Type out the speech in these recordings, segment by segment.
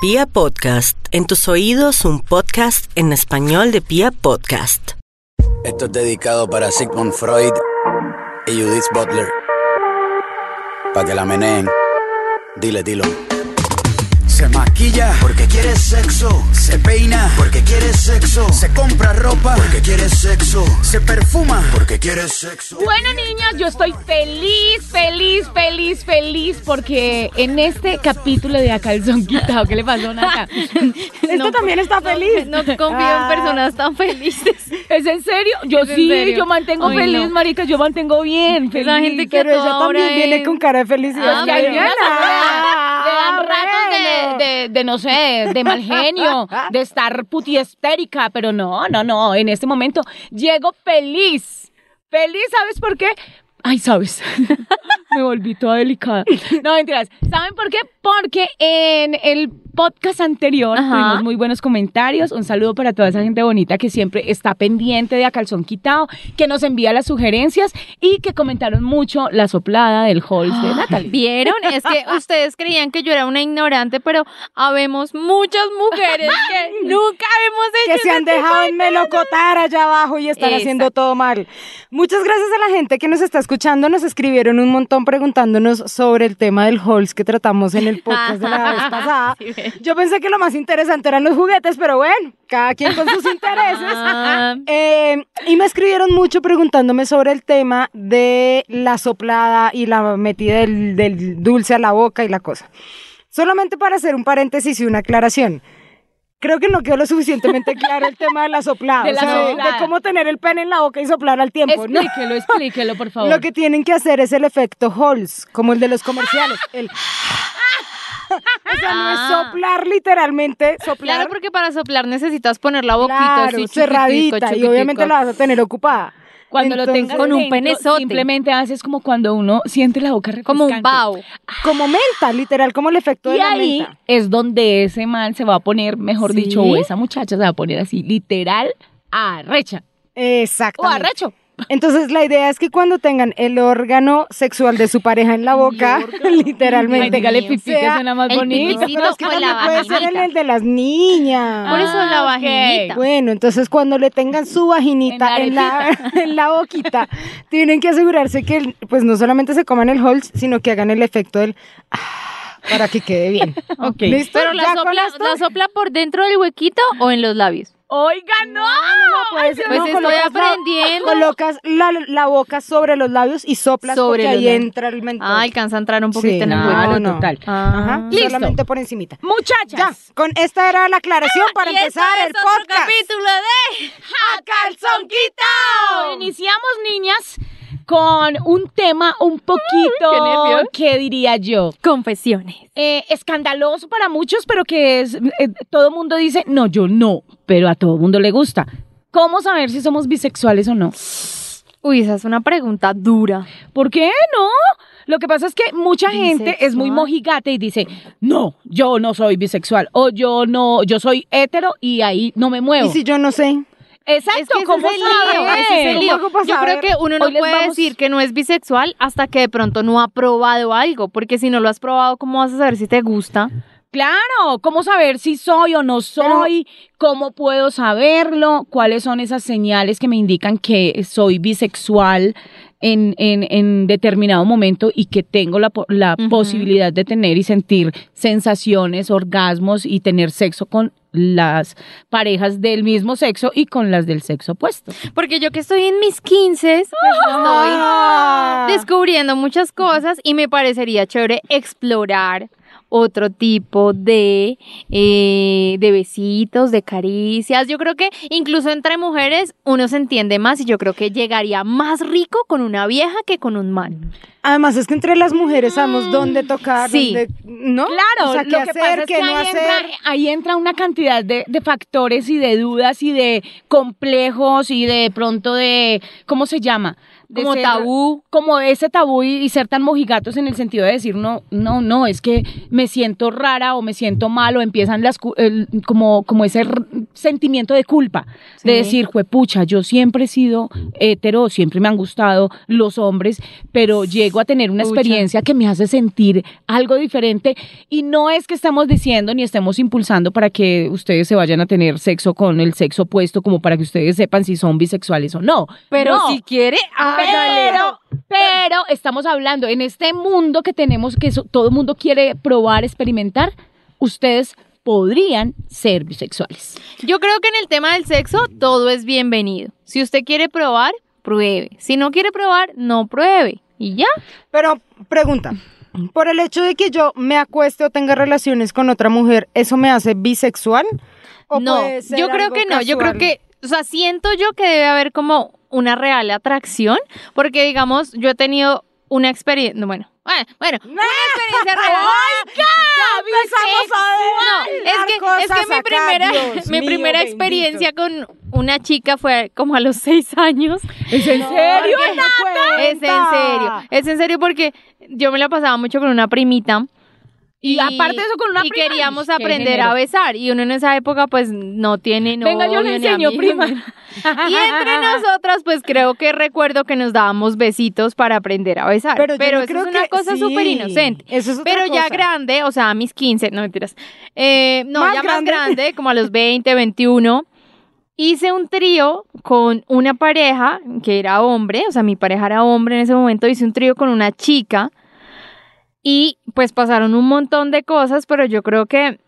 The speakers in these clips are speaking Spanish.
Pia Podcast, en tus oídos un podcast en español de Pia Podcast. Esto es dedicado para Sigmund Freud y Judith Butler. Para que la meneen. Dile, dilo. Se maquilla porque quiere sexo. Se peina porque quiere sexo. Se compra ropa porque quiere sexo. Se perfuma porque quiere sexo. Bueno, niñas, yo estoy feliz, feliz, feliz, feliz porque en este capítulo de A Calzón Quitado, ¿qué le pasó, Nata? Esto también está feliz. No confío en personas tan felices. ¿Es en serio? Yo ¿Es sí, serio? yo mantengo Ay, feliz, no. marica, yo mantengo bien. Feliz. Esa gente que Pero ella también hora viene es- con cara de felicidad. Ah, de, de, no sé, de mal genio, de estar putiestérica, pero no, no, no, en este momento llego feliz. Feliz, ¿sabes por qué? Ay, ¿sabes? Me volví toda delicada. No, mentiras. ¿Saben por qué? Porque en el podcast anterior Ajá. tuvimos muy buenos comentarios. Un saludo para toda esa gente bonita que siempre está pendiente de A Calzón Quitado, que nos envía las sugerencias y que comentaron mucho la soplada del Halls de Natalie. ¿Vieron? Es que ustedes creían que yo era una ignorante, pero habemos muchas mujeres que nunca hemos hecho que se han dejado de en melocotar allá abajo y están haciendo todo mal. Muchas gracias a la gente que nos está escuchando. Nos escribieron un montón preguntándonos sobre el tema del Halls que tratamos en el podcast de la vez pasada. Sí. Yo pensé que lo más interesante eran los juguetes, pero bueno, cada quien con sus intereses. Ah, Eh, y me escribieron mucho preguntándome sobre el tema de la soplada y la metida del, del dulce a la boca y la cosa. Solamente para hacer un paréntesis y una aclaración. Creo que no quedó lo suficientemente claro el tema de la soplada. De o sea, de- soplada. de cómo tener el pene en la boca y soplar al tiempo. ¿no? Explíquelo, explíquelo, por favor. Lo que tienen que hacer es el efecto Halls, como el de los comerciales. El... o sea, no es Ah. soplar literalmente, soplar. Claro, porque para soplar necesitas poner la boquita Claro, así cerradita y obviamente la vas a tener ocupada. Cuando lo tengas Con un penezote. simplemente haces como cuando uno siente la boca Como un refrescante. bao. Como menta, literal, como el efecto de Y la ahí menta. es donde ese man se va a poner, mejor ¿Sí? dicho, o esa muchacha se va a poner así, literal, arrecha. O Exactamente. arrecho. Entonces la idea es que cuando tengan el órgano sexual de su pareja en la boca, literalmente. dígale pipí que sea suena más el bonito. Pero es que o también la puede ser en el de las niñas. Por eso la Ah, vaginita. Bueno, entonces cuando le tengan su vaginita En en la en la boquita, tienen que asegurarse que pues no solamente se coman el Halls, sino que hagan el efecto del ah, para que quede bien. Ok. ¿Listo? Pero la ¿Ya con sopla, la sopla por dentro del huequito o en los labios. Oiga, no. Pues, Pues no, estoy colocas la- aprendiendo. colocas la, la boca sobre los labios y soplas Sobre porque ahí labios. entra el mentón. Ah, alcanza a entrar un poquito Sí, en el no, hueco. No. total. Ajá, Ah. Listo. solamente por encimita. Ya, Muchachas. con esta era la aclaración para Y esto empezar es el otro podcast. capítulo de a calzón quitado. Iniciamos, niñas, con un tema un poquito, qué nervios. ¿qué diría yo? Confesiones. Eh, escandaloso para muchos, pero que es, eh, todo mundo dice, no, yo no, pero a todo mundo le gusta. ¿Cómo saber si somos bisexuales o no? Uy, esa es una pregunta dura. ¿Por qué no? Lo que pasa es que mucha gente es muy mojigate y dice, no, yo no soy bisexual, o yo no, yo soy hetero y ahí no me muevo. Y si yo no sé. Exacto, Es que ese ¿cómo ese es el lío. ¿Cómo hago para Yo creo que uno no Hoy puede vamos- decir que no es bisexual hasta que de pronto no ha probado algo, porque si no lo has probado, ¿cómo vas a saber si te gusta? Claro, ¿cómo saber si soy o no soy? ¿Cómo puedo saberlo? ¿Cuáles son esas señales que me indican que soy bisexual en, en, en determinado momento y que tengo la, la posibilidad de tener y sentir sensaciones, orgasmos y tener sexo con las parejas del mismo sexo y con las del sexo opuesto? Porque yo que estoy en mis 15, pues estoy descubriendo muchas cosas y me parecería chévere explorar otro tipo de, eh, de besitos, de caricias. Yo creo que incluso entre mujeres uno se entiende más y yo creo que llegaría más rico con una vieja que con un man. Además es que entre las mujeres sabemos dónde tocar, Sí. dónde, ¿no? Claro, o sea, qué lo que hacer, pasa es qué que no ahí, hacer. entra, ahí entra una cantidad de, de factores y de dudas y de complejos y de pronto de, ¿cómo se llama? De Como ser- tabú. Como ese tabú y, y ser tan mojigatos en el sentido de decir, no, no, no, es que me siento rara o me siento mal o empiezan las, el- como, como ese sentimiento de culpa, de decir, juepucha, yo siempre he sido hetero, siempre me han gustado los hombres, pero llego a tener una Pucha. experiencia que me hace sentir algo diferente y no es que estamos diciendo ni estemos impulsando para que ustedes se vayan a tener sexo con el sexo opuesto como para que ustedes sepan si son bisexuales o no. Pero No. si quiere, hágale. Pero, pero estamos hablando en este mundo que tenemos que so- todo el mundo quiere probar, experimentar, ustedes podrían ser bisexuales. Yo creo que en el tema del sexo todo es bienvenido. Si usted quiere probar, pruebe. Si no quiere probar, no pruebe. Y ya. Pero, pregunta. Por el hecho de que yo me acueste o tenga relaciones con otra mujer, ¿eso me hace bisexual? ¿O no, puede ser yo creo algo que no. Yo creo que, o sea, siento yo que debe haber como una real atracción, porque digamos, yo he tenido una experiencia, bueno, bueno, bueno, una experiencia real. empezamos a No, es que, es que mi primera, Dios mi mío, primera bendito. experiencia con una chica fue como a los seis años. ¿Es en serio? Es en serio, es en serio porque yo me la pasaba mucho con una primita. Y aparte eso, con una y prima. queríamos Qué aprender a besar. Y uno en esa época, pues, no tiene novio Venga, yo le enseño, amigo, prima. Y entre nosotras, pues, creo que recuerdo que nos dábamos besitos para aprender a besar. Pero Pero, yo no eso creo es una que- cosa sí, súper inocente. eso es otra Pero ya cosa. grande, o sea, a mis 15, no mentiras. Eh, no, ¿Más ya grande? más grande, como a los 20, 21. Hice un trío con una pareja que era hombre, o sea, mi pareja era hombre en ese momento. Hice un trío con una chica y pues pasaron un montón de cosas, pero yo creo que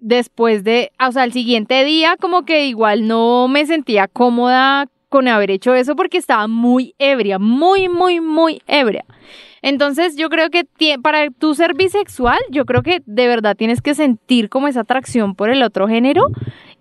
después de, o sea, el siguiente día como que igual no me sentía cómoda con haber hecho eso porque estaba muy ebria, muy, muy, muy ebria. Entonces yo creo que para tú ser bisexual, yo creo que de verdad tienes que sentir como esa atracción por el otro género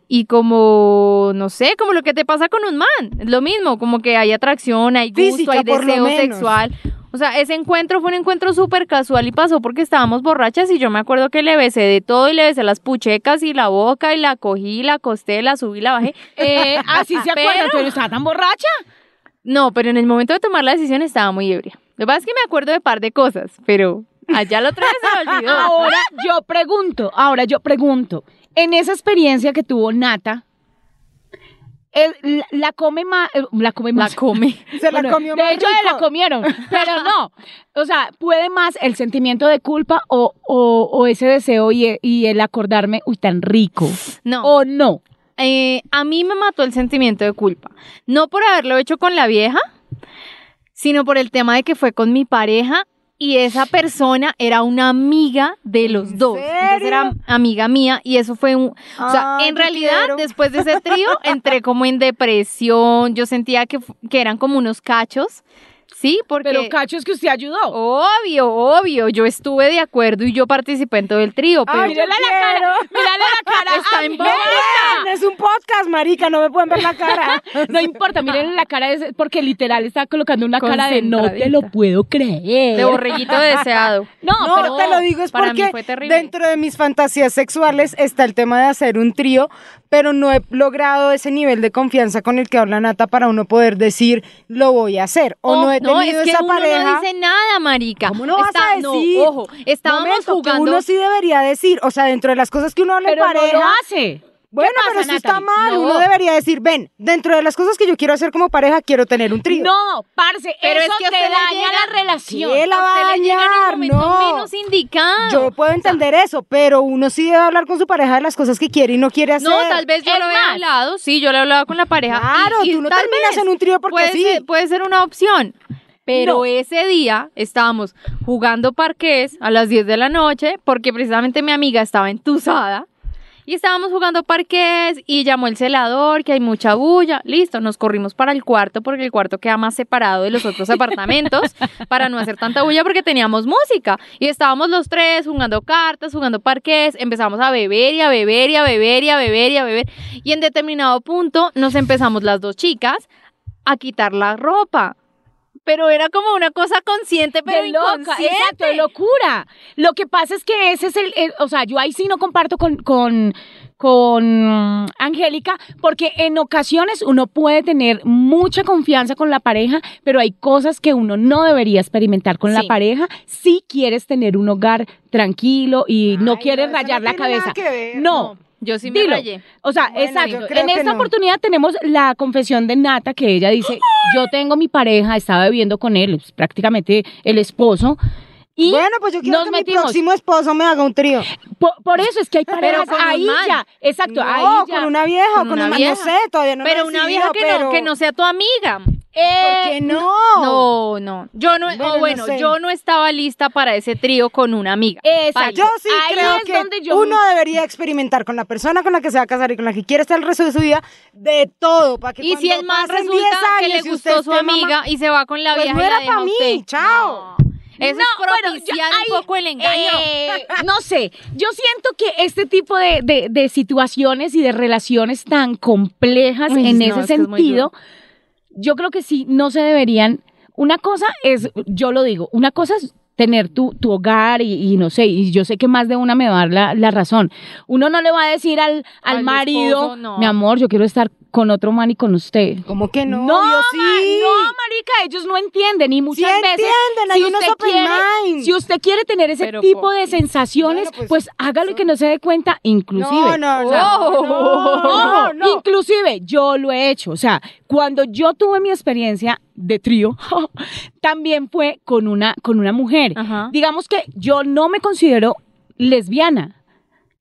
y como, no sé, como lo que te pasa con un man, es lo mismo, como que hay atracción, hay gusto, Física, hay deseo sexual. O sea, ese encuentro fue un encuentro súper casual y pasó porque estábamos borrachas y yo me acuerdo que le besé de todo y le besé las puchecas y la boca y la cogí, la acosté, la subí, la bajé. Eh, así se acuerdan, Pero- pero estaba tan borracha. No, pero en el momento de tomar la decisión estaba muy ebria. Lo que pasa es que me acuerdo de par de cosas, pero allá lo otra vez se me olvidó. Ahora yo pregunto, ahora yo pregunto, en esa experiencia que tuvo Nata, el- la, la come más, la come La más. come. Se la Bueno, comió de más hecho, se la rico. comieron, pero no. O sea, puede más el sentimiento de culpa o, o, o ese deseo y, y el acordarme, uy, tan rico. No. O no. Eh, a mí me mató el sentimiento de culpa. No por haberlo hecho con la vieja, sino por el tema de que fue con mi pareja y esa persona era una amiga de los ¿En dos. Entonces era amiga mía y eso fue un... o sea, Ay, en realidad, quiero. después de ese trío, entré como en depresión. Yo sentía que, que eran como unos cachos. Sí, porque... Pero cacho es que usted ayudó. Obvio, obvio, yo estuve de acuerdo y yo participé en todo el trío, pero... Ay, Mírale la cara, mírale la cara. Está en. Ven, Es un podcast, marica, no me pueden ver la cara. No importa, miren la cara, ese- porque literal está colocando una cara de no te lo puedo creer. De borreguito deseado. No, No, pero te lo digo es porque dentro de mis fantasías sexuales está el tema de hacer un trío, pero no he logrado ese nivel de confianza con el que habla Nata para uno poder decir lo voy a hacer o no he tenido es que esa uno pareja. no dice nada, marica. ¿Cómo no vas Está- a no, decir? ojo, estábamos Momento, que jugando. uno sí debería decir, o sea, dentro de las cosas que uno habla en pareja. no lo hace. Bueno, pasa, pero eso está mal. No. Uno debería decir, ven, dentro de las cosas que yo quiero hacer como pareja, quiero tener un trío. No, parce, Pero eso es que a te daña llega- la relación. ¿Qué la va a en el dañar? No. menos indicado. Yo puedo entender eso, pero uno sí debe hablar con su pareja de las cosas que quiere y no quiere hacer. No, tal vez yo Es lo he hablado, sí, yo lo he hablado con la pareja. Claro, y- y tú no terminas vez en un trío porque puede sí. Ser, puede ser una opción. Pero No. ese día estábamos jugando parqués a las 10 de la noche porque precisamente mi amiga estaba entusada. Y estábamos jugando parqués y llamó el celador, que hay mucha bulla. Listo, nos corrimos para el cuarto porque el cuarto queda más separado de los otros apartamentos para no hacer tanta bulla porque teníamos música. Y estábamos los tres jugando cartas, jugando parqués. Empezamos a beber y a beber y a beber y a beber y a beber. Y en determinado punto nos empezamos las dos chicas a quitar la ropa. Pero era como una cosa consciente, pero de loca, inconsciente. exacto, de locura. Lo que pasa es que ese es el, el- o sea, yo ahí sí no comparto con, con, con Angélica, porque en ocasiones uno puede tener mucha confianza con la pareja, pero hay cosas que uno no debería experimentar con la pareja si quieres tener un hogar tranquilo y no quieres no, rayar no la cabeza. no. no. Yo sí me Dilo. rayé. O sea, Bueno, exacto. En esta oportunidad tenemos la confesión de Nata que ella dice, yo tengo mi pareja, estaba viviendo con él, es prácticamente el esposo. Y bueno, pues yo quiero nos que metimos. mi próximo esposo me haga un trío. por, por eso es que hay parejas con un ahí man. ya. Exacto, no, ahí ya. con una vieja o Con con una una, vieja. no sé, todavía no pero una vieja que no, pero- que no sea tu amiga. Eh, ¿Por qué no? No, no. Yo no, Bueno, no bueno, sé. yo no estaba lista para ese trío con una amiga. Exacto. Yo sí Ahí creo es que donde yo- uno debería experimentar con la persona con la que se va a casar y con la que quiere estar el resto de su vida de todo. Para que Y si el más resulta 10 que años le gustó su mamá- amiga y se va con la Pues vieja no era deja pa' a mí, usted. chao. No. Eso No, es yo- propiciar un poco el engaño. Eh, no sé, yo siento que este tipo de, de- de situaciones y de relaciones tan complejas Uy, en no, ese es es sentido, yo creo que sí, no se deberían. Una cosa es, yo lo digo, una cosa es tener tu, tu hogar y, y no sé, y yo sé que más de una me va a dar la, la razón. Uno no le va a decir al, al Al marido, esposo, no. mi amor, yo quiero estar con otro man y con usted. ¿Cómo que no? No, ma- sí. no, marica, ellos no entienden y muchas Sí veces entienden, hay unos usted quiere, mind. si usted quiere tener ese Pero tipo ¿por de qué? sensaciones, Bueno, pues, pues, hágalo y que no se dé cuenta, inclusive. No, no, O sea, no, no, Ojo, no, no. inclusive yo lo he hecho, o sea, cuando yo tuve mi experiencia de trío, también fue con una con una mujer. Ajá. Digamos que yo no me considero lesbiana,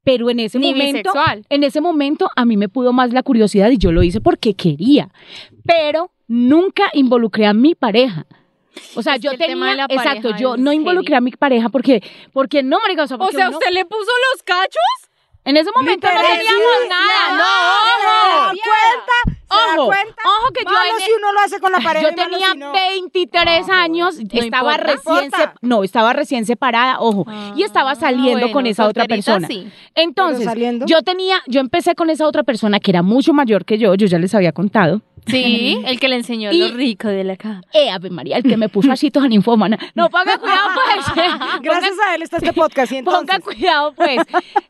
pero en ese Ni momento, bisexual. en ese momento a mí me pudo más la curiosidad y yo lo hice porque quería, pero nunca involucré a mi pareja. O sea, Es yo tenía, exacto, yo no heavy. involucré a mi pareja porque, porque no, marica, o sea, O sea, uno- ¿usted le puso los cachos? En ese momento no teníamos sí, nada, no, no, ¿Se ojo. cuenta? ¿Se Ojo, cuenta? ojo que yo en- si uno lo hace con la pareja Yo tenía si no. 23 años, estaba importa. recién sep- no, estaba recién separada, ojo, y estaba saliendo bueno, con esa otra persona. sí. Entonces, yo tenía, yo empecé con esa otra persona que era mucho mayor que yo, yo ya les había contado. Sí, el que le enseñó Y- lo rico de la cama. Eh, Ave María, el que me puso asitos a ninfómana. No, ponga cuidado, pues. Gracias a él está este podcast y entonces. Ponga cuidado, pues.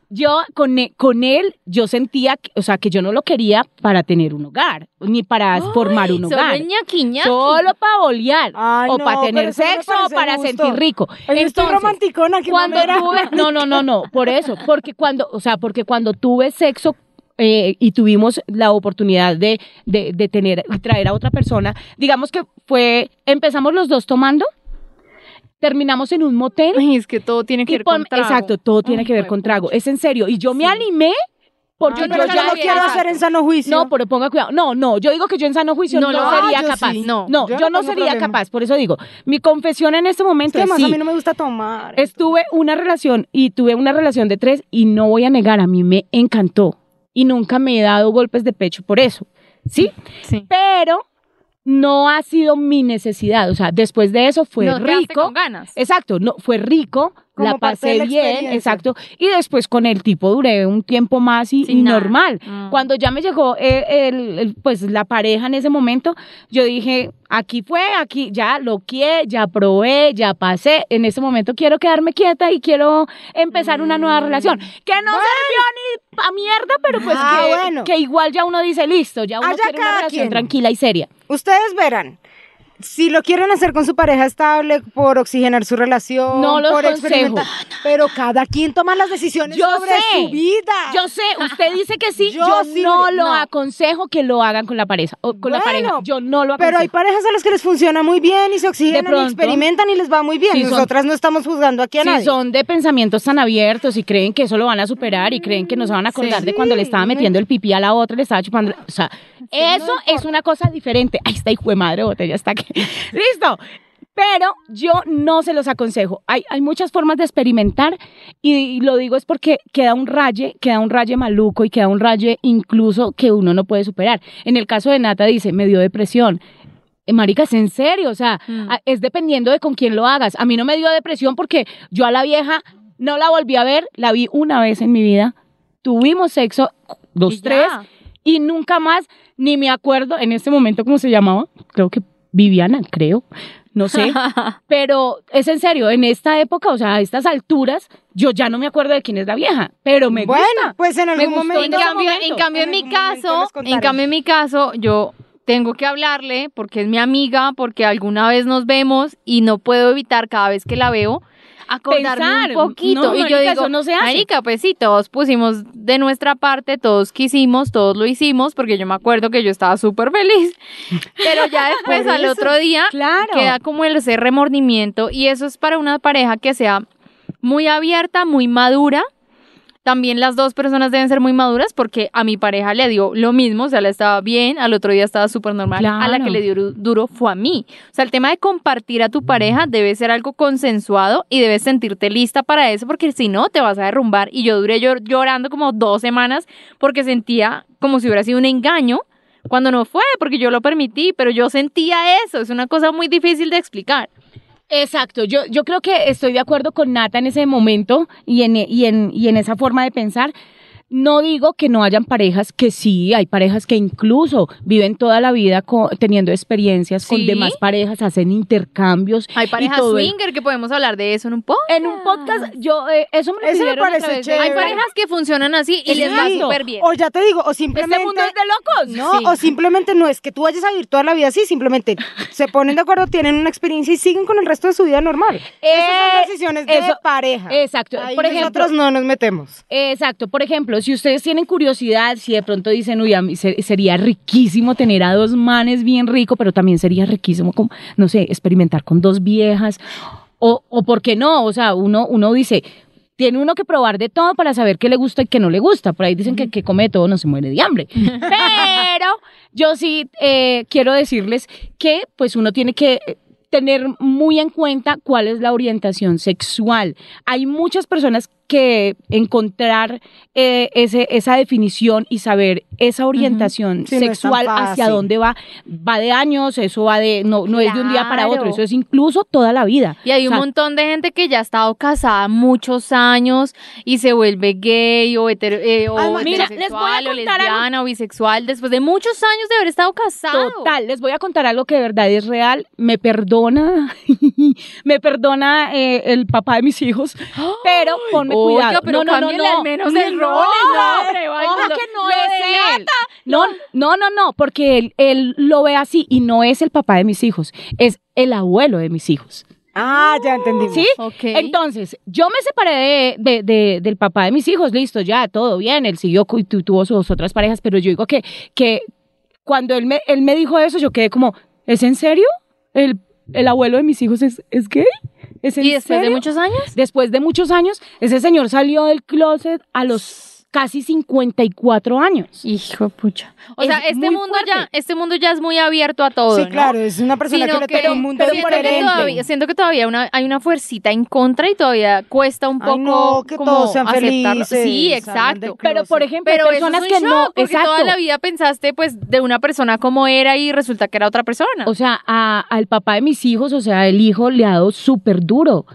Yo con e- con él, yo sentía, que- o sea, que yo no lo quería para tener un hogar, ni para formar un hogar. ñaqui, ñaqui. Solo para bolear, Ay, o no, para tener sexo, o para sentir rico. Ay, estoy Entonces, romanticona, qué cuando tuve, no, no, no, no, por eso, porque cuando, o sea, porque cuando tuve sexo eh, y tuvimos la oportunidad de, de, de tener y traer a otra persona, digamos que fue, empezamos los dos tomando, terminamos en un motel. Ay, es que todo tiene que ver con trago. exacto, todo tiene Ay, que ver con trago, es en serio. Y yo me animé porque Ay, yo ya había- quiero hacer en sano juicio. no, pero ponga cuidado. No, no, yo digo que yo en sano juicio no, No, no, sería yo capaz. sí. No, No, yo, yo no no sería problema. capaz. Por eso digo, mi confesión en este Es momento que es además sí, a mí no me gusta tomar. Estuve una relación y tuve una relación de tres y no voy a negar, a mí me encantó y nunca me he dado golpes de pecho por eso, ¿sí? Sí. Pero no ha sido mi necesidad, o sea, después de eso fue No, rico. con ganas. Exacto, no, fue rico, Como la pasé la bien, exacto, y después con el tipo duré un tiempo más y, normal. Mm. Cuando ya me llegó eh, el, el- pues la pareja en ese momento, yo dije, aquí fue, aquí ya lo quiero, ya probé, ya pasé, en ese momento quiero quedarme quieta y quiero empezar una Mm. nueva relación, que no sirvió ni pa mierda, pero pues Ah, que, bueno. que igual ya uno dice, listo, ya uno Allá quiere una cada relación quien. tranquila y seria. Ustedes verán. Si lo quieren hacer con su pareja estable, por oxigenar su relación, No los por experimentar, pero cada quien toma las decisiones Yo sobre sé. su vida. Yo sé, usted dice que sí, yo, Yo sí, no lo no. aconsejo que lo hagan con la pareja, o con la pareja, yo no lo aconsejo. Pero hay parejas a las que les funciona muy bien y se oxigenan pronto. y experimentan y les va muy bien. Son- Nosotras no estamos juzgando aquí a si nadie. son de pensamientos tan abiertos y creen que eso lo van a superar y creen que no se van a acordar de cuando le estaba metiendo el pipí a la otra, le estaba chupando, o sea, eso es una cosa diferente. Ahí está hijo de madre botella, está aquí. Listo. Pero yo no se los aconsejo. Hay, hay muchas formas de experimentar y, y lo digo es porque queda un raye, queda un raye maluco y queda un raye incluso que uno no puede superar. En el caso de Nata dice, me dio depresión. Eh, Marica, es en serio, o sea, Mm. es dependiendo de con quién lo hagas. A mí no me dio depresión porque yo a la vieja no la volví a ver, la vi una vez en mi vida, tuvimos sexo, dos, Y ya. tres, y nunca más, ni me acuerdo en este momento cómo se llamaba, creo que Viviana, creo, no sé, pero es en serio, en esta época, o sea, a estas alturas, yo ya no me acuerdo de quién es la vieja, pero me bueno, gusta. pues en algún momento. En cambio, momento. en cambio, en En mi caso, en cambio, en mi caso, yo tengo que hablarle porque es mi amiga, porque alguna vez nos vemos y no puedo evitar cada vez que la veo acordarme pensar. un poquito. No, y yo marica, digo, eso no se hace. marica, pues sí, todos pusimos de nuestra parte, todos quisimos, todos lo hicimos, porque yo me acuerdo que yo estaba súper feliz. Pero ya después, al otro día, Claro. queda como el ese remordimiento y eso es para una pareja que sea muy abierta, muy madura. También las dos personas deben ser muy maduras porque a mi pareja le dio lo mismo, o sea, le estaba bien, al otro día estaba súper normal. A la Claro. que le dio du- duro fue a mí. O sea, el tema de compartir a tu pareja debe ser algo consensuado y debes sentirte lista para eso porque si no te vas a derrumbar. Y yo duré llor- llorando como dos semanas porque sentía como si hubiera sido un engaño cuando no fue, porque yo lo permití, pero yo sentía eso. Es una cosa muy difícil de explicar. Exacto, yo, yo creo que estoy de acuerdo con Nata en ese momento y en, y, en, y en esa forma de pensar. No digo que no hayan parejas, que sí, hay parejas que incluso viven toda la vida co- teniendo experiencias con demás parejas, hacen intercambios. Hay parejas el- swinger que podemos hablar de eso en un poco. En un podcast, yo, eh, eso me lo Ese me parece chévere. Hay parejas que funcionan así y les va súper bien. O ya te digo, o Este simplemente... mundo es de locos. No, Sí. o simplemente no es que tú vayas a vivir toda la vida así, simplemente se ponen de acuerdo, tienen una experiencia y siguen con el resto de su vida normal. Esas Eh, son decisiones de eso- pareja. Exacto. Ahí Por ejemplo, nosotros no nos metemos. Exacto, por ejemplo, si ustedes tienen curiosidad, si de pronto dicen, uy, a mí se- sería riquísimo tener a dos manes bien rico, pero también sería riquísimo, como, no sé, experimentar con dos viejas, o, o por qué no, o sea, uno, uno dice, tiene uno que probar de todo para saber qué le gusta y qué no le gusta. Por ahí dicen que el que come de todo no se muere de hambre. Pero yo sí eh, quiero decirles que pues uno tiene que tener muy en cuenta cuál es la orientación sexual. Hay muchas personas que encontrar eh, ese, esa definición y saber esa orientación sexual hacia dónde va, va de años, eso va de, no, no es de un día para otro, eso es incluso toda la vida. Y hay O un montón de gente que ya ha estado casada muchos años y se vuelve gay o, hetero- eh, o Además, mira, les voy a o contar algo- lesbiana o bisexual después de muchos años de haber estado casado. Total, les voy a contar algo que de verdad es real. Me perdona, me perdona eh, el papá de mis hijos, pero ponme cuidado. pero no, no, no, menos el rol, hombre, ojo que no es él. No, no, no, no, porque él, él lo ve así y no es el papá de mis hijos, es el abuelo de mis hijos. Ah, ya entendí. ¿Sí? Ok. Entonces, yo me separé de, de- de- del papá de mis hijos, listo, ya, todo bien, él siguió tuvo sus otras parejas, pero yo digo que, que cuando él me, él me dijo eso, yo quedé como, ¿es en serio? ¿El, el abuelo de mis hijos es, es gay? ¿Es en ¿Y después de muchos años? Después de muchos años, ese señor salió del closet a los casi 54 años. Hijo de pucha. O Es sea, este mundo ya, este mundo ya es muy abierto a todo. Sí, ¿no? claro, es una persona Sino que le toca un mundo pero siento que diferente. todavía, siento que todavía una, hay una fuercita en contra y todavía cuesta un Ay, poco no, que como todos sean aceptarlo. felices, Sí, exacto. Pero, por ejemplo, Pero personas eso es que un no, shock, porque exacto. toda la vida pensaste pues de una persona como era y resulta que era otra persona. O sea, a- al papá de mis hijos, o sea, el hijo le ha dado súper duro.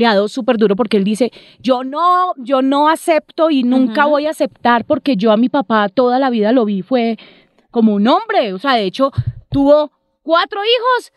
Le ha dado súper duro porque él dice, yo no, yo no acepto y nunca voy a aceptar porque yo a mi papá toda la vida lo vi, fue como un hombre. O sea, de hecho, tuvo cuatro hijos.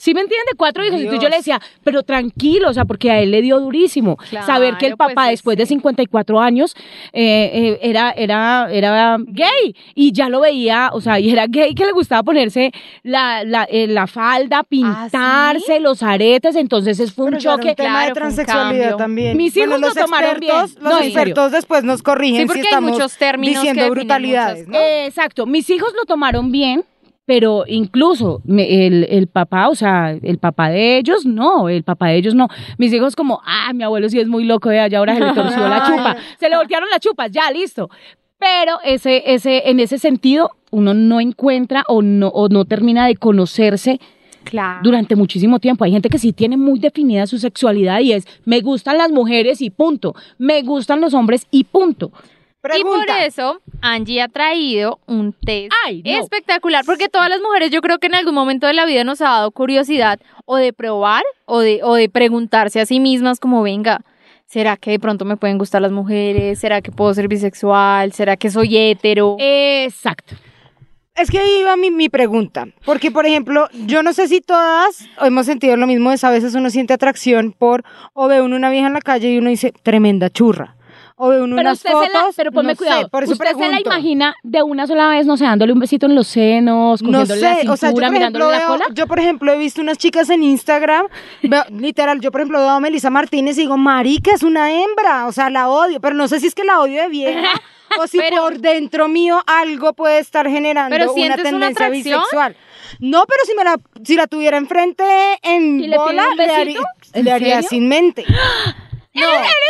¿Sí me entiende? Cuatro hijos. Entonces yo Dios. le decía, pero tranquilo, o sea, porque a él le dio durísimo. Saber que el papá pues, después de sí. 54 años eh, eh, era, era, era gay y ya lo veía, o sea, y era gay que le gustaba ponerse la, la, eh, la falda, pintarse, los aretes, entonces es fue un Pero choque. un tema claro, de transexualidad también. Mis Bueno, hijos los lo tomaron expertos, bien. Los No, expertos después nos corrigen Sí, porque si hay estamos muchos términos diciendo que brutalidades, ¿no? Eh, exacto, mis hijos lo tomaron bien, pero incluso me- el, el papá, o sea, el papá de ellos, no, el papá de ellos no. Mis hijos como, ah, mi abuelo sí es muy loco, vea, ya ahora se le torció la chupa, se le voltearon las chupas, ya, listo. Pero ese, ese, en ese sentido, uno no encuentra o no, o no termina de conocerse claro. durante muchísimo tiempo. Hay gente que sí tiene muy definida su sexualidad y es, me gustan las mujeres y punto, me gustan los hombres y punto. Y por eso Angie ha traído un test Ay, no. espectacular, porque todas las mujeres yo creo que en algún momento de la vida nos ha dado curiosidad o de probar o de, o de preguntarse a sí mismas como, venga, ¿será que de pronto me pueden gustar las mujeres? ¿Será que puedo ser bisexual? ¿Será que soy hetero? Exacto. Es que ahí iba mi, mi pregunta. Porque, por ejemplo, yo no sé si todas hemos sentido lo mismo. Es a veces uno siente atracción por, o ve uno una vieja en la calle y uno dice, tremenda churra. O de Pero unas usted se la, fotos. pero ponme no sé, cuidado. por eso usted se la imagina de una sola vez, no sé, dándole un besito en los senos, No cogiéndole la sé, cintura, o sea, yo por, ejemplo, mirándole la veo- cola. yo por ejemplo he visto unas chicas en Instagram, veo- literal, yo por ejemplo veo a Melissa Martínez y digo, marica, es una hembra, o sea, la odio, pero no sé si es que la odio de vieja o si Pero- por dentro mío algo puede estar generando Pero una ¿sientes una tendencia bisexual. No, pero si me la si la tuviera enfrente en ¿Y le bola, le, haría, ¿En le haría sin mente. No,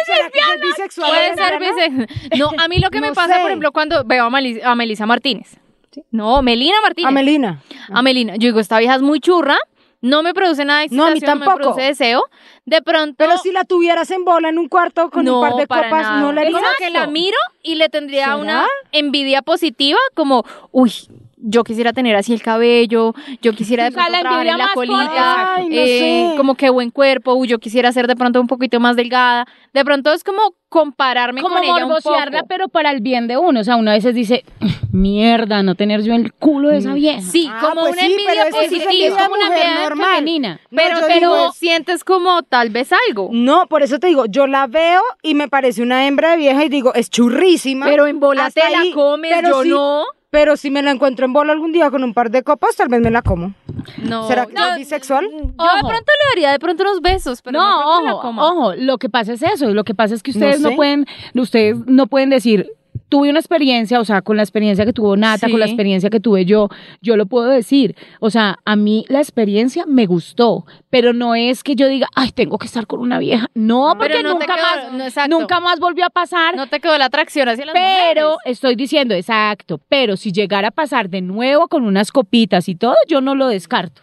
¿será que soy bisexual? Puede lesbiana? ser bisexual. No, a mí lo que me pasa, sé. por ejemplo, cuando veo a, a Melissa Martínez. ¿sí? No, Melina Martínez. A Melina. A Melina. Yo digo, esta vieja es muy churra. No me produce nada de No, a mí no, me tampoco. produce deseo. De pronto. Pero si la tuvieras en bola en un cuarto con no, un par de copas, nada. no Es harías. como que la miro y le tendría ¿Será? una envidia positiva, como, uy, yo quisiera tener así el cabello, yo quisiera de O sea, pronto la en la colita, Ay, no eh, como que buen cuerpo, uy, yo quisiera ser de pronto un poquito más delgada. De pronto es como compararme como con ella un poco. pero para el bien de uno. O sea, uno a veces dice, mierda, no tener yo el culo de esa vieja. Sí, Ah, como pues una sí, envidia es positiva. como una envidia normal. femenina. No, Pero, pero digo, sientes como tal vez algo. No, por eso te digo, yo la veo y me parece una hembra de vieja y digo, es churrísima. Pero en bola te la ahí, comes, pero yo si- no. Pero si me la encuentro en bola algún día con un par de copas, tal vez me la como. No. ¿Será que no, soy bisexual? Yo de Ojo. pronto le daría de pronto unos besos, pero no, que la no, ojo, ojo, lo que pasa es eso, lo que pasa es que ustedes no, sé. pueden, ustedes no pueden decir, tuve una experiencia, o sea, con la experiencia que tuvo Nata, Sí. con la experiencia que tuve yo, yo lo puedo decir. O sea, a mí la experiencia me gustó, pero no es que yo diga, ay, tengo que estar con una vieja. No, porque no nunca quedó- más, no, nunca más volvió a pasar. No te quedó la atracción hacia las Pero mujeres. estoy diciendo, exacto, pero si llegara a pasar de nuevo con unas copitas y todo, yo no lo descarto.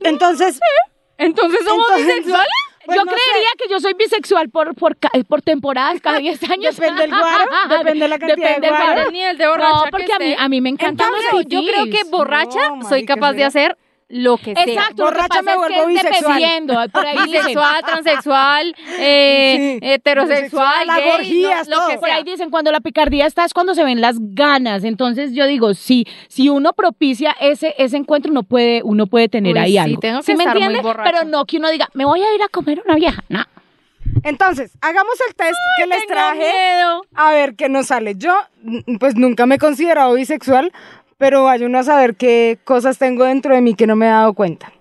Entonces, Entonces somos Entonces, bisexuales. Yo soy bisexual por, por, ca- por temporadas, cada 10 años. Depende del guaro, depende de la cantidad de Depende del guaro. guaro. El nivel de borracha No, que porque a mí, a mí me encantan Entonces, los yo creo que borracha No, soy capaz de hacer lo que sea. Exacto, Borracha me es que vuelvo bisexual. dependiendo, por ahí Bisexual, transexual, eh, Sí. heterosexual, Bisexual, gay, orgías, no- lo que Por sea. ahí dicen, cuando la picardía está es cuando se ven las ganas. Entonces yo digo, sí, si uno propicia ese, ese encuentro, uno puede, uno puede tener Uy, ahí sí, algo. tengo ¿Sí que me estar muy entiende? borracha. Pero no que uno diga, me voy a ir a comer una vieja. No. Entonces, hagamos el test que les traje. miedo. A ver qué nos sale. Yo, pues nunca me he considerado bisexual, pero vaya uno a saber qué cosas tengo dentro de mí que no me he dado cuenta.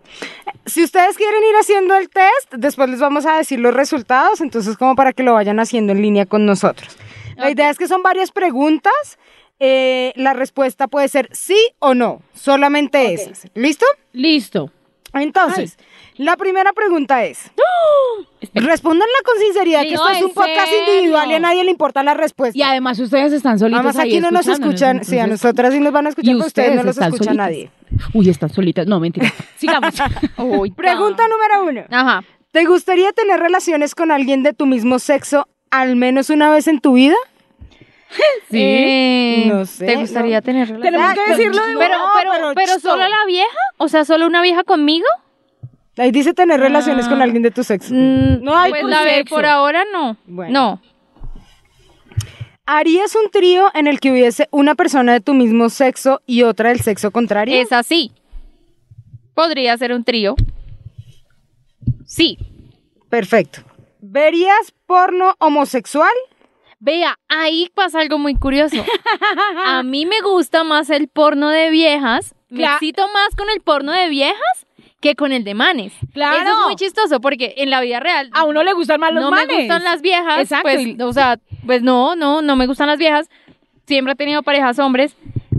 Si ustedes quieren ir haciendo el test, después les vamos a decir los resultados, entonces como para que lo vayan haciendo en línea con nosotros. La idea es que son varias preguntas. eh, la respuesta puede ser sí o no, solamente esas. ¿Listo? Listo. Entonces, la primera pregunta es, respóndanla con sinceridad, que esto es un podcast individual y a nadie le importa la respuesta. Y además ustedes están solitos Además, ahí aquí no nos escuchan, sí, a nosotras sí nos van a escuchar, pero ustedes no los escucha nadie. Uy, están solitas. No, mentira. Sigamos. Uy, Pregunta número uno. Ajá. ¿Te gustaría tener relaciones con alguien de tu mismo sexo al menos una vez en tu vida? Sí. Eh, No sé, ¿Te gustaría no. tener relaciones? Tenemos que decirlo de Pero, pero, pero pero, solo la vieja, o sea, solo una vieja conmigo. Ahí dice tener relaciones con alguien de tu sexo. Mm, No hay pues la por ahora no. Bueno. No. ¿Harías un trío en el que hubiese una persona de tu mismo sexo y otra del sexo contrario? Es así. Podría ser un trío. Sí. Perfecto. ¿Verías porno homosexual? Vea, ahí pasa algo muy curioso. A mí me gusta más el porno de viejas. Me excito más con el porno de viejas que con el de manes. Claro. Eso es muy chistoso porque en la vida real A uno le gustan más los no manes. me gustan las viejas. Exacto, Pues, y- o sea, pues no, no, no me gustan las viejas. Siempre he tenido parejas hombres,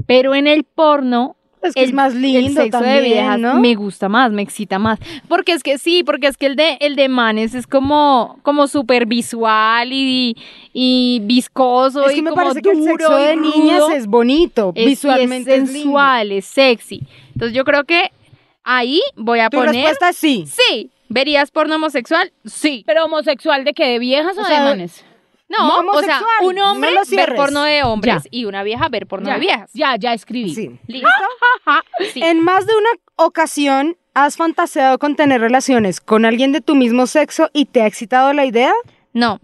pero en el porno Es que es más lindo el sexo también, de viejas ¿no? me gusta más, me excita más. Porque es que sí, porque es que el de el de manes es como como súper visual y, y viscoso Es que y me como parece que el duro sexo y de niñas es bonito, Es- visualmente es es lindo. sensual, es sexy. Entonces yo creo que ahí voy a Tu poner respuesta es sí. sí. ¿Verías porno homosexual? Sí. Pero homosexual de qué, de viejas o, O sea, de manes. No, o sea, homosexual, un hombre no ver porno de hombres Ya. y una vieja ver porno ya, de viejas. Ya, ya escribí. Sí. ¿Listo? Sí. En más de una ocasión has fantaseado con tener relaciones con alguien de tu mismo sexo y te ha excitado la idea? No.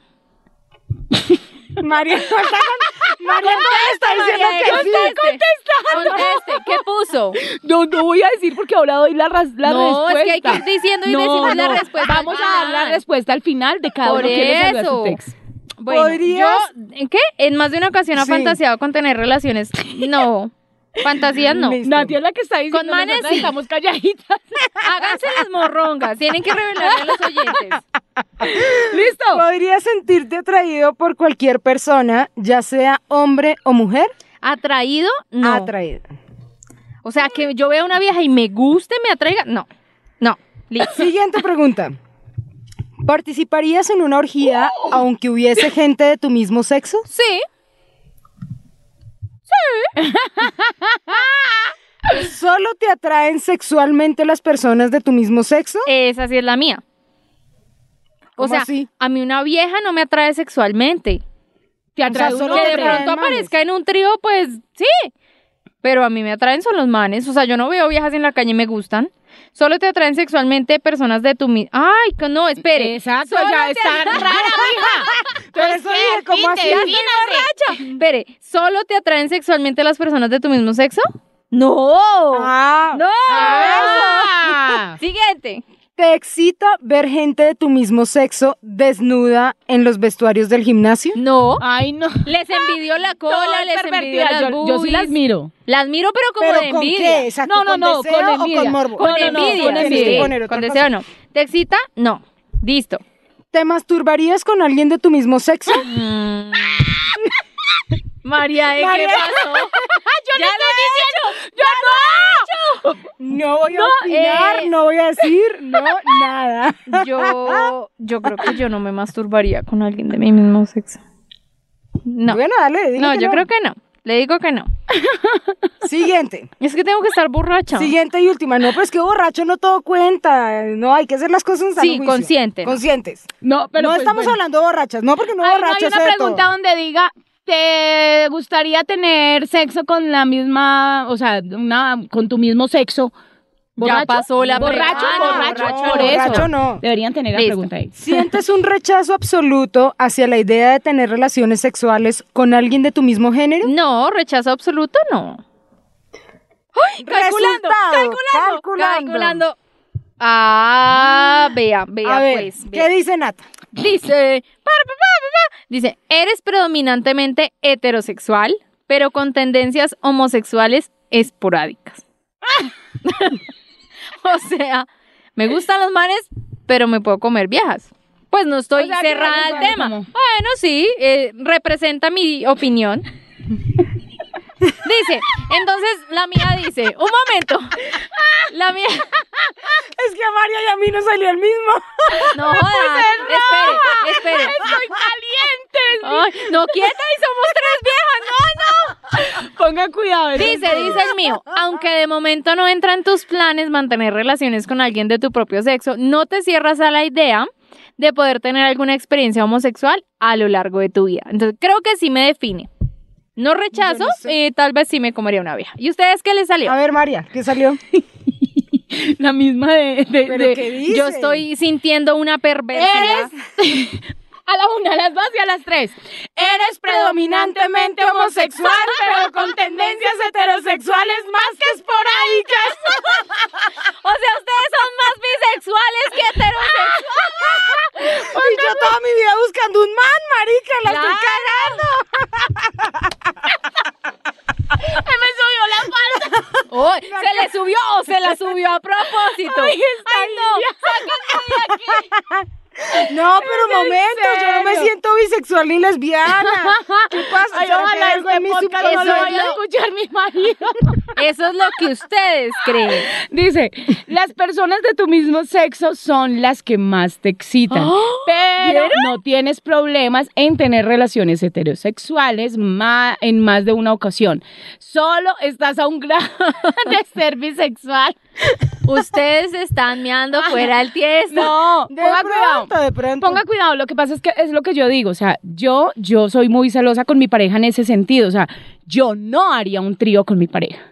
María, con- María está diciendo María, que conteste. sí. Conteste, ¿qué puso? No, no voy a decir porque ahora doy la, ras- la No, respuesta. es que hay que ir diciendo y no, decimos la no. respuesta al Vamos a dar la respuesta al final de cada Por uno que le su. Bueno, ¿Podrías? yo, ¿en qué? En más de una ocasión ha Sí. fantaseado con tener relaciones. No. Fantasías no. Listo. Nadia es la que está diciendo Con manes, sí. estamos calladitas. Háganse las morrongas. Tienen que revelarle a los oyentes. ¿Listo? ¿Podrías sentirte atraído por cualquier persona, ya sea hombre o mujer? ¿Atraído? No. Atraído. O sea, que yo vea una vieja y me guste, me atraiga. No. No. Listo. Siguiente pregunta. ¿Participarías en una orgía aunque hubiese gente de tu mismo sexo? Sí. ¿Solo te atraen sexualmente las personas de tu mismo sexo? Esa sí es la mía. O ¿Cómo sea, así? a mí una vieja no me atrae sexualmente. Te O atrae sea, uno solo Que de pronto aparezca en un trío, pues sí. Pero a mí me atraen son los manes. O sea, yo no veo viejas en la calle y me gustan. Solo te atraen sexualmente personas de tu mismo. Ay, no, espere. Exacto, Solo ya está rara, mija. Por eso dije, ¿cómo así? Espere, ¿solo te atraen sexualmente las personas de tu mismo sexo? No. Ah, No. Ah. Siguiente. ¿Te excita ver gente de tu mismo sexo desnuda en los vestuarios del gimnasio? No. Ay, no. Les envidió la cola, es les envidió las yo, yo sí las miro. Las miro, pero como ¿Pero de con envidia. qué? Exacto, No, no, ¿con no, deseo con o envidia. con morbo? Con No, no, no, envidia. con envidia. poner otra Con cosa. deseo no. ¿Te excita? No. Listo. ¿Te masturbarías con alguien de tu mismo sexo? Mm. María, ¿de María. qué pasó? Yo Ya no estoy diciendo. Yo no. No voy a No, opinar, eh. no voy a decir, no, nada. Yo, yo creo que yo no me masturbaría con alguien de mi mismo sexo. No. Bueno, dale, dile No, que yo creo que no. Le digo que no. Siguiente, Es que tengo que estar borracha. siguiente y última. No, pues que borracho no todo cuenta. No, hay que hacer las cosas en sano Sí, juicio. consciente. Conscientes. No, pero no pues, estamos bueno. hablando de borrachas, no, porque no Ay, no borracho hay una pregunta todo. donde diga, ¿te gustaría tener sexo con la misma, o sea, una, con tu mismo sexo? Ya pasó la borracho, pregunta. Ah, no, borracho, borracho por no. eso. Borracho no. Deberían tener la Listo. pregunta ahí. ¿Sientes un rechazo absoluto hacia la idea de tener relaciones sexuales con alguien de tu mismo género? No, rechazo absoluto no. ¡Ay! Calculando, calculando, calculando. calculando. Ah, vea, vea A ver, pues. vea. ¿qué dice Nata? Dice, dice, eres predominantemente heterosexual, pero con tendencias homosexuales esporádicas. o sea, me gustan los manes, pero me puedo comer viejas. Pues no estoy O sea, que cerrada al tema. como- Bueno, sí, eh, representa mi opinión. Dice, entonces la mía dice, un momento. La mía, Es que a María y a mí no salió el mismo. no jodas, espere, espere. ¡Estoy caliente! Ay, no quieta y somos tres viejas, no, no. Ponga cuidado. Dice, dice el mío, aunque de momento no entra en tus planes mantener relaciones con alguien de tu propio sexo, no te cierras a la idea de poder tener alguna experiencia homosexual a lo largo de tu vida. Entonces, creo que sí me define. No rechazo, no sé. eh, tal vez sí me comería una vieja. ¿Y ustedes qué les salió? A ver, María, ¿qué salió? La misma de... de- ¿Pero de- qué dice? Yo estoy sintiendo una perversidad. A la una, a las dos y a las tres. Eres predominantemente homosexual, pero con tendencias heterosexuales más que esporádicas. O sea, ustedes son más bisexuales que heterosexuales. Y yo toda mi vida buscando un man, marica, la estoy Claro. cagando. Se me subió la falda. Oh, ¿Se le subió o se la subió a propósito? Ay, está no, sáquenme de aquí. No, pero momento, yo no me siento bisexual ni lesbiana. ¿Qué pasa? Ay, ¿Será que ojalá este mi podcast no lo vaya a escuchar mi marido. Eso es lo que ustedes creen. Dice, las personas de tu mismo sexo son las que más te excitan, pero no tienes problemas en tener relaciones heterosexuales en más de una ocasión. Solo estás a un grado de ser bisexual. Ustedes están meando fuera el tiesto. No, De ponga cuidado. pronto, de pronto. Ponga cuidado, lo que pasa es que es lo que yo digo, o sea, yo, yo soy muy celosa con mi pareja en ese sentido, o sea, yo no haría un trío con mi pareja,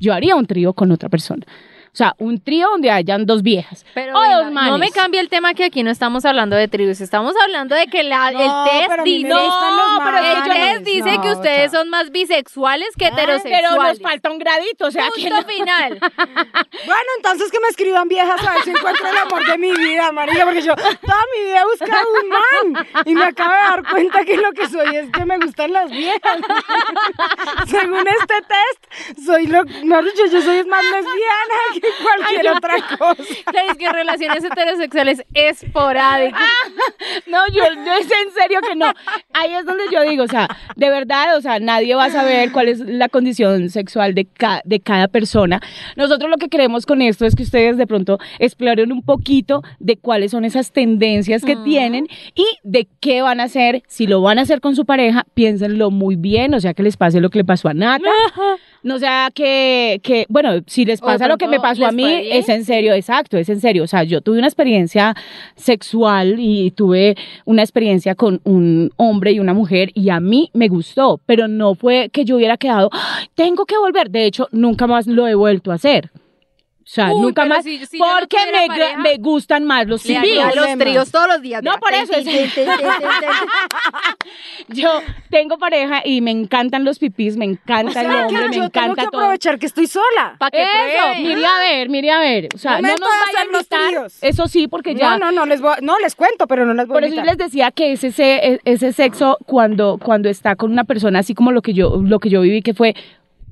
yo haría un trío con otra persona, o sea, un trío donde hayan dos viejas Pero o venga, dos manes. no me cambie el tema que aquí no estamos hablando de tribus, estamos hablando de que la, No, el test pero dice, No, pero el test no- dice No, que ustedes son más bisexuales que Ay, heterosexuales. pero nos falta un gradito, o sea, Punto no- final. Bueno, entonces que me escriban viejas a ver si encuentro el amor de mi vida, María, porque yo toda mi vida he buscado un man y me acabo de dar cuenta que lo que soy es que me gustan las viejas. Según este test, soy lo, no, yo, yo soy más lesbiana que cualquier otra cosa. Es que relaciones heterosexuales esporádicas. No, yo, yo es en serio que no. Ahí es donde yo digo, o sea, de verdad, o sea, nadie va a saber cuál es la condición sexual de, ca- de cada persona. Nosotros lo que queremos con esto es que ustedes de pronto exploren un poquito de cuáles son esas tendencias que tienen y de qué van a hacer. Si lo van a hacer con su pareja, piénsenlo muy bien, o sea, que les pase lo que le pasó a Nata. No sea que, que, bueno, si les pasa lo que me pasó a mí, es en serio, exacto, es en serio. O sea, yo tuve una experiencia sexual y tuve una experiencia con un hombre y una mujer y a mí me gustó, pero no fue que yo hubiera quedado, "Ay, tengo que volver. De hecho, nunca más lo he vuelto a hacer. O sea, Uy, nunca pero más, si- si yo no porque tuviera me, pareja, me gustan más los Le los tríos todos los días. No, por eso es-. Yo tengo pareja y me encantan los pipís, me encanta el Claro, hombre, me yo tengo encanta que todo. aprovechar que estoy sola. Pa' que Eso, pruebe. mire a ver, mire a ver. O sea, no nos de vaya a los invitar. tríos. Eso sí, porque ya. No, no, no les voy, a- no les cuento, pero no les voy Por a eso yo invitar. les decía que ese, se- ese sexo cuando, cuando está con una persona así como lo que yo, lo que yo viví, que fue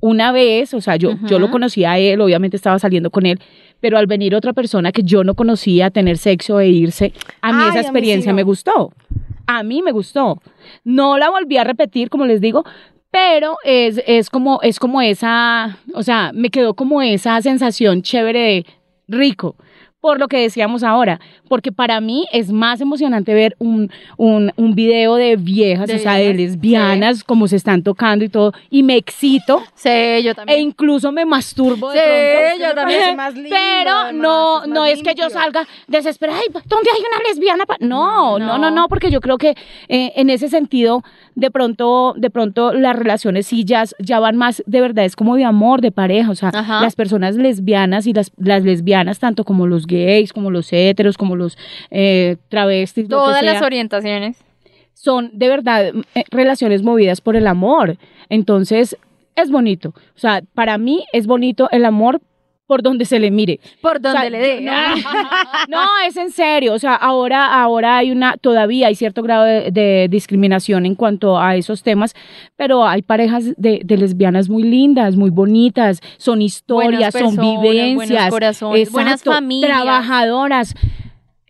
una vez, o sea, yo, yo lo conocía a él, obviamente estaba saliendo con él, pero al venir otra persona que yo no conocía a tener sexo e irse, a mí Ay, esa mí experiencia sí no. me gustó. A mí me gustó. No la volví a repetir, como les digo, pero es, es como, es como esa, o sea, me quedó como esa sensación chévere de rico. Por lo que decíamos ahora, porque para mí es más emocionante ver un, un, un video de viejas, De o sea, de lesbianas, como se están tocando y todo, y me excito, Sí, yo e también. incluso me masturbo de Sí, pronto. yo también. más lindo, Pero además, no, es no es que yo salga desesperada, "Ay, ¿dónde hay una lesbiana? pa-?" No, no, no, No. no, porque yo creo que eh, en ese sentido, de pronto, de pronto las relaciones sí ya, ya van más, de verdad, es como de amor, de pareja, o sea, Ajá. las personas lesbianas y las, las lesbianas, tanto como los gays, como los heteros, como los eh, travestis, lo Todas las orientaciones. son de verdad eh, relaciones movidas por el amor. Entonces, es bonito. O sea, para mí es bonito el amor por donde se le mire. Por O donde sea, le dé. No, no, es en serio. O sea, ahora, ahora hay una, todavía hay cierto grado de, de discriminación en cuanto a esos temas, pero hay parejas de, de lesbianas muy lindas, muy bonitas, son historias, son vivencias, buenos corazones, buenas familias. trabajadoras.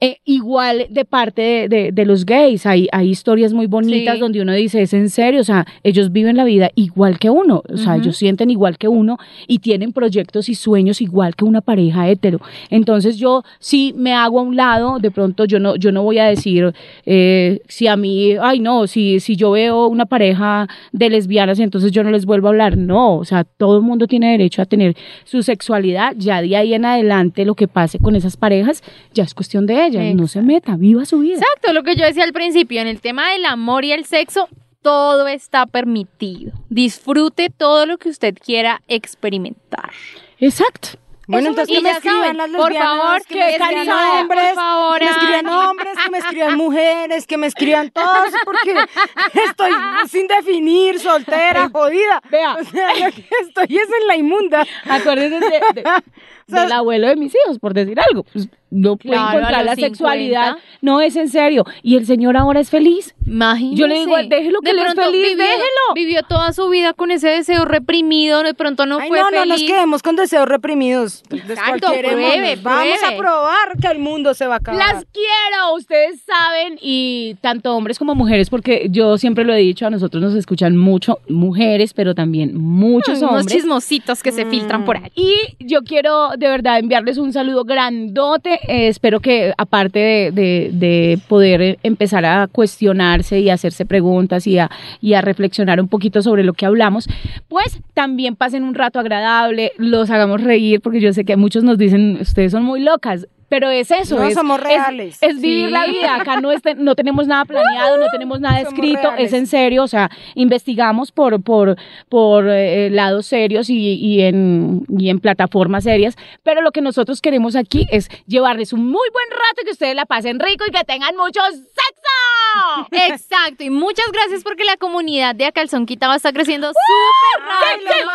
Eh, igual de parte de, de- de los gays, hay, hay historias muy bonitas Sí. donde uno dice, es en serio, o sea, ellos viven la vida igual que uno, o sea, ellos sienten igual que uno y tienen proyectos y sueños igual que una pareja hetero. Entonces yo sí me hago a un lado, de pronto yo no, yo no voy a decir eh, si a mí, ay no, si, si yo veo una pareja de lesbianas, entonces yo no les vuelvo a hablar. No, o sea, todo el mundo tiene derecho a tener su sexualidad, ya de ahí en adelante lo que pase con esas parejas ya es cuestión de ellas, no se meta, viva su vida. Exacto, lo que yo decía al principio, en el tema del amor y el sexo, todo está permitido. Disfrute todo lo que usted quiera experimentar. Exacto. Bueno, Eso- entonces que me escriban las por lesbianas, favor, que, que me escriban hombres, por favor, que me escriban hombres, que me escriban mujeres, que me escriban todos, porque estoy sin definir, soltera, jodida. Vea. O sea, lo que estoy es en la inmunda. Acuérdense de- de- sea, del abuelo de mis hijos, por decir algo. Pues, no puede Claro, encontrar la sexualidad. 50. No, es en serio. Y el señor ahora es feliz. Imagínese. Yo le digo, déjelo que De él es feliz, vivió, déjelo. Vivió toda su vida con ese deseo reprimido, de pronto no Ay, fue no, no nos feliz. quedemos con deseos reprimidos. Exacto, Descualquierémonos. pruebe, Vamos pruebe. a probar que el mundo se va a acabar. Las quiero, ustedes saben, y tanto hombres como mujeres, porque yo siempre lo he dicho, a nosotros nos escuchan mucho mujeres, pero también muchos Mm, Unos hombres. chismositos que se filtran por ahí. Y yo quiero de verdad enviarles un saludo grandote. Eh, espero que aparte de, de- de poder eh, empezar a cuestionarse y hacerse preguntas y a, y a reflexionar un poquito sobre lo que hablamos, pues también pasen un rato agradable, los hagamos reír, porque yo sé que muchos nos dicen, ustedes son muy locas. Pero es eso. No es, somos es- reales. Es, vivir Sí. la vida. Acá no, es- no tenemos nada planeado, no tenemos nada Somos escrito. reales. Es en serio. O sea, investigamos por, por, por eh, lados serios y, y en, y en plataformas serias. Pero lo que nosotros queremos aquí es llevarles un muy buen rato y que ustedes la pasen rico y que tengan mucho sexo. Exacto, y muchas gracias porque la comunidad de A Calzón Quitado está creciendo súper ¡Ay, rápido.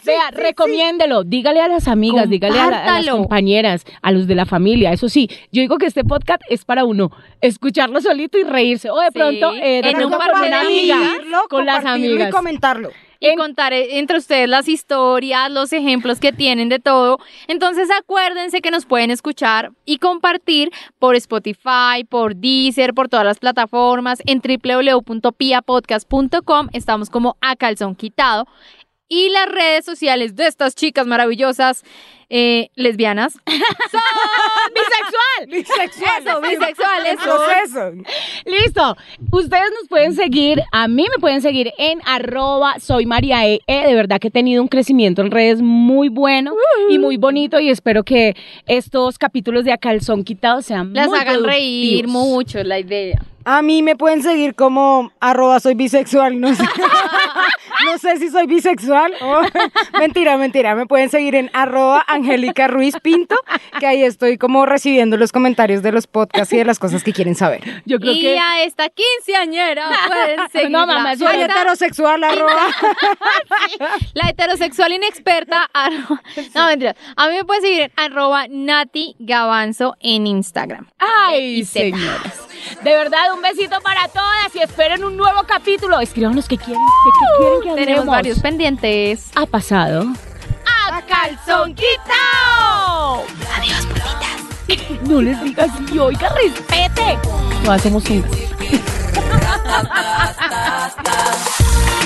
Sí, Vea, recomiéndelo, dígale a las amigas, dígale a, la- a las compañeras, a los de la familia. Eso sí, yo digo que este podcast es para uno escucharlo solito y reírse. O de Sí, pronto, eh, de en un con amiga, Compartirlo, con las amigas. Y comentarlo. y En- contar eh, entre ustedes las historias, los ejemplos que tienen de todo. Entonces acuérdense que nos pueden escuchar y compartir por Spotify, por Deezer, por todas las plataformas, en www.piapodcast.com. Estamos como a calzón quitado. Y las redes sociales de estas chicas maravillosas, eh, lesbianas, bisexual. Bisexual. Eso, bisexuales Eso son. es eso. Listo. Ustedes nos pueden seguir, a mí me pueden seguir en arroba soy María E. E. De verdad que he tenido un crecimiento en redes muy bueno y muy bonito y espero que estos capítulos de A Calzón Quitado sean las muy hagan reír mucho, la idea. A mí me pueden seguir como arroba soy bisexual, no sé. no sé si soy bisexual. o- mentira, mentira. Me pueden seguir en arroba Angélica Ruiz Pinto, que ahí estoy como recibiendo los comentarios de los podcasts y de las cosas que quieren saber. Yo creo y que a esta quinceañera pueden seguir. No, mamá, Soy heterosexual, arroba. La heterosexual inexperta. arroba- no, mentira. A mí me pueden seguir en arroba Nati Gavanzo en Instagram. Ay, Z. señores. De verdad, un besito para todas y esperen un nuevo capítulo. Escríbanos qué quieren, de qué quieren que Tenemos varios pendientes. Ha pasado. ¡A calzón quitado! Adiós, bonitas. No les digas y oiga, respete. No hacemos un.